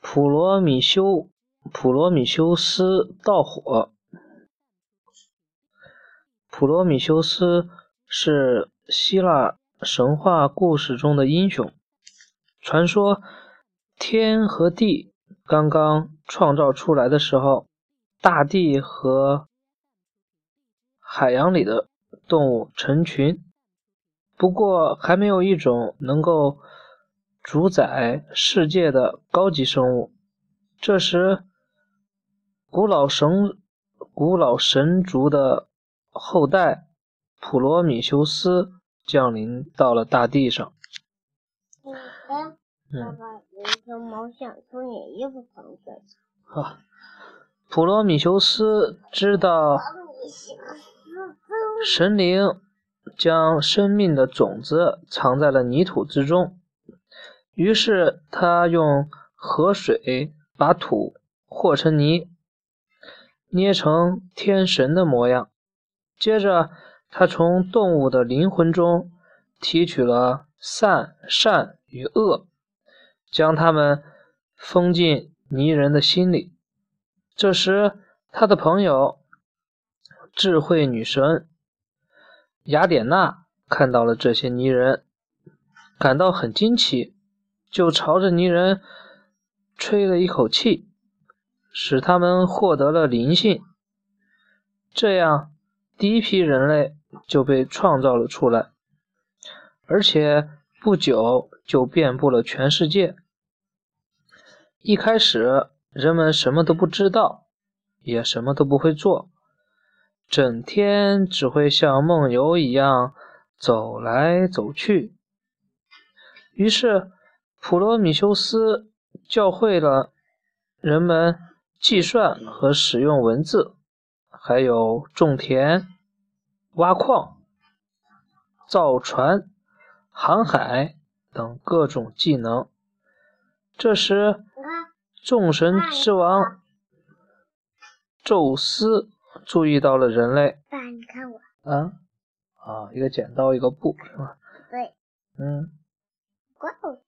普罗米修普罗米修斯盗火。普罗米修斯是希腊神话故事中的英雄。传说天和地刚刚创造出来的时候，大地和海洋里的动物成群，不过还没有一种能够。主宰世界的高级生物。这时，古老神古老神族的后代普罗米修斯降临到了大地上。普罗米修斯知道神灵将生命的种子藏在了泥土之中。于是他用河水把土和成泥，捏成天神的模样。接着，他从动物的灵魂中提取了善、善与恶，将它们封进泥人的心里。这时，他的朋友智慧女神雅典娜看到了这些泥人，感到很惊奇。就朝着泥人吹了一口气，使他们获得了灵性。这样，第一批人类就被创造了出来，而且不久就遍布了全世界。一开始，人们什么都不知道，也什么都不会做，整天只会像梦游一样走来走去。于是，普罗米修斯教会了人们计算和使用文字，还有种田、挖矿、造船、航海等各种技能。这时，众神之王宙斯注意到了人类。爸，你看我。啊啊，一个剪刀，一个布，是吧？对。嗯。怪物。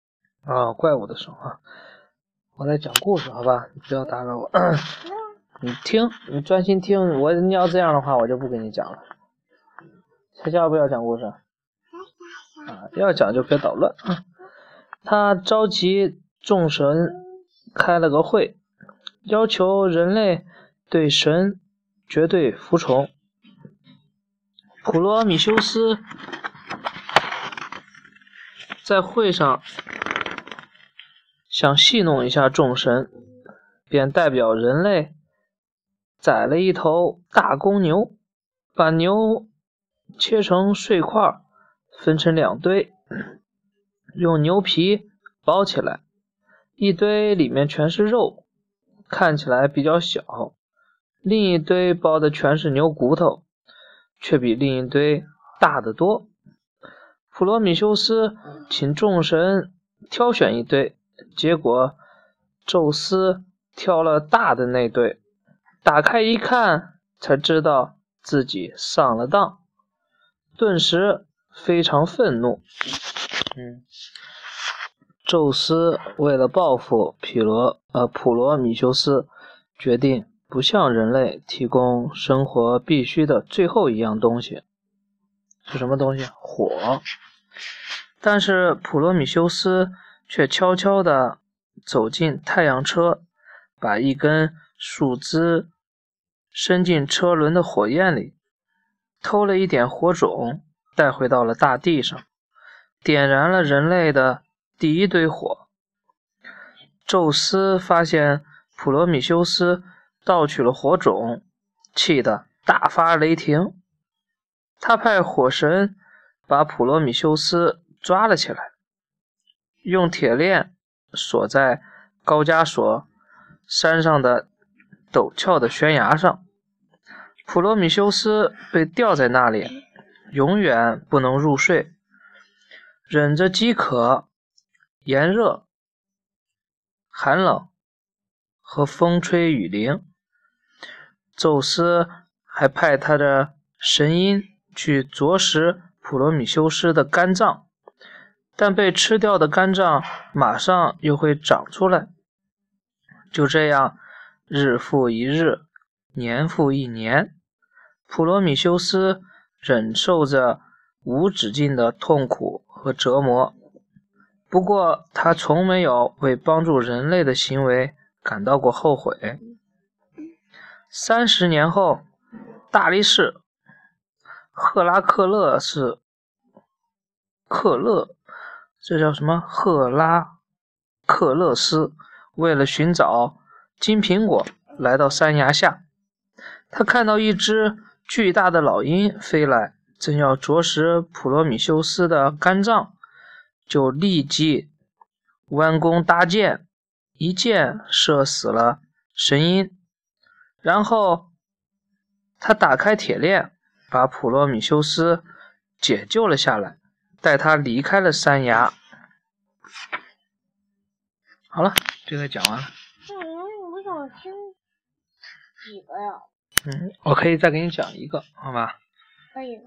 啊，怪物的手啊！我在讲故事，好吧？你不要打扰我。你听，你专心听。我你要这样的话，我就不跟你讲了。夏夏要不要讲故事？啊，要讲就别捣乱啊！他召集众神开了个会，要求人类对神绝对服从。普罗米修斯在会上。想戏弄一下众神，便代表人类宰了一头大公牛，把牛切成碎块，分成两堆，用牛皮包起来，一堆里面全是肉，看起来比较小；另一堆包的全是牛骨头，却比另一堆大得多。普罗米修斯请众神挑选一堆。结果，宙斯挑了大的那对，打开一看，才知道自己上了当，顿时非常愤怒。嗯，宙斯为了报复匹罗呃普罗米修斯，决定不向人类提供生活必需的最后一样东西，是什么东西？火。但是普罗米修斯。却悄悄地走进太阳车，把一根树枝伸进车轮的火焰里，偷了一点火种，带回到了大地上，点燃了人类的第一堆火。宙斯发现普罗米修斯盗取了火种，气得大发雷霆，他派火神把普罗米修斯抓了起来。用铁链锁在高加索山上的陡峭的悬崖上，普罗米修斯被吊在那里，永远不能入睡，忍着饥渴、炎热、寒冷和风吹雨淋。宙斯还派他的神鹰去啄食普罗米修斯的肝脏。但被吃掉的肝脏马上又会长出来。就这样，日复一日，年复一年，普罗米修斯忍受着无止境的痛苦和折磨。不过，他从没有为帮助人类的行为感到过后悔。三十年后，大力士赫拉克勒斯克勒，这叫什么？赫拉克勒斯为了寻找金苹果，来到山崖下。他看到一只巨大的老鹰飞来，正要啄食普罗米修斯的肝脏。就立即弯弓搭箭，一箭射死了神鹰。然后他打开铁链，把普罗米修斯解救了下来，带他离开了山崖。好了，这个讲完了。嗯，我想听几个呀？嗯，我可以再给你讲一个，好吧？可以的。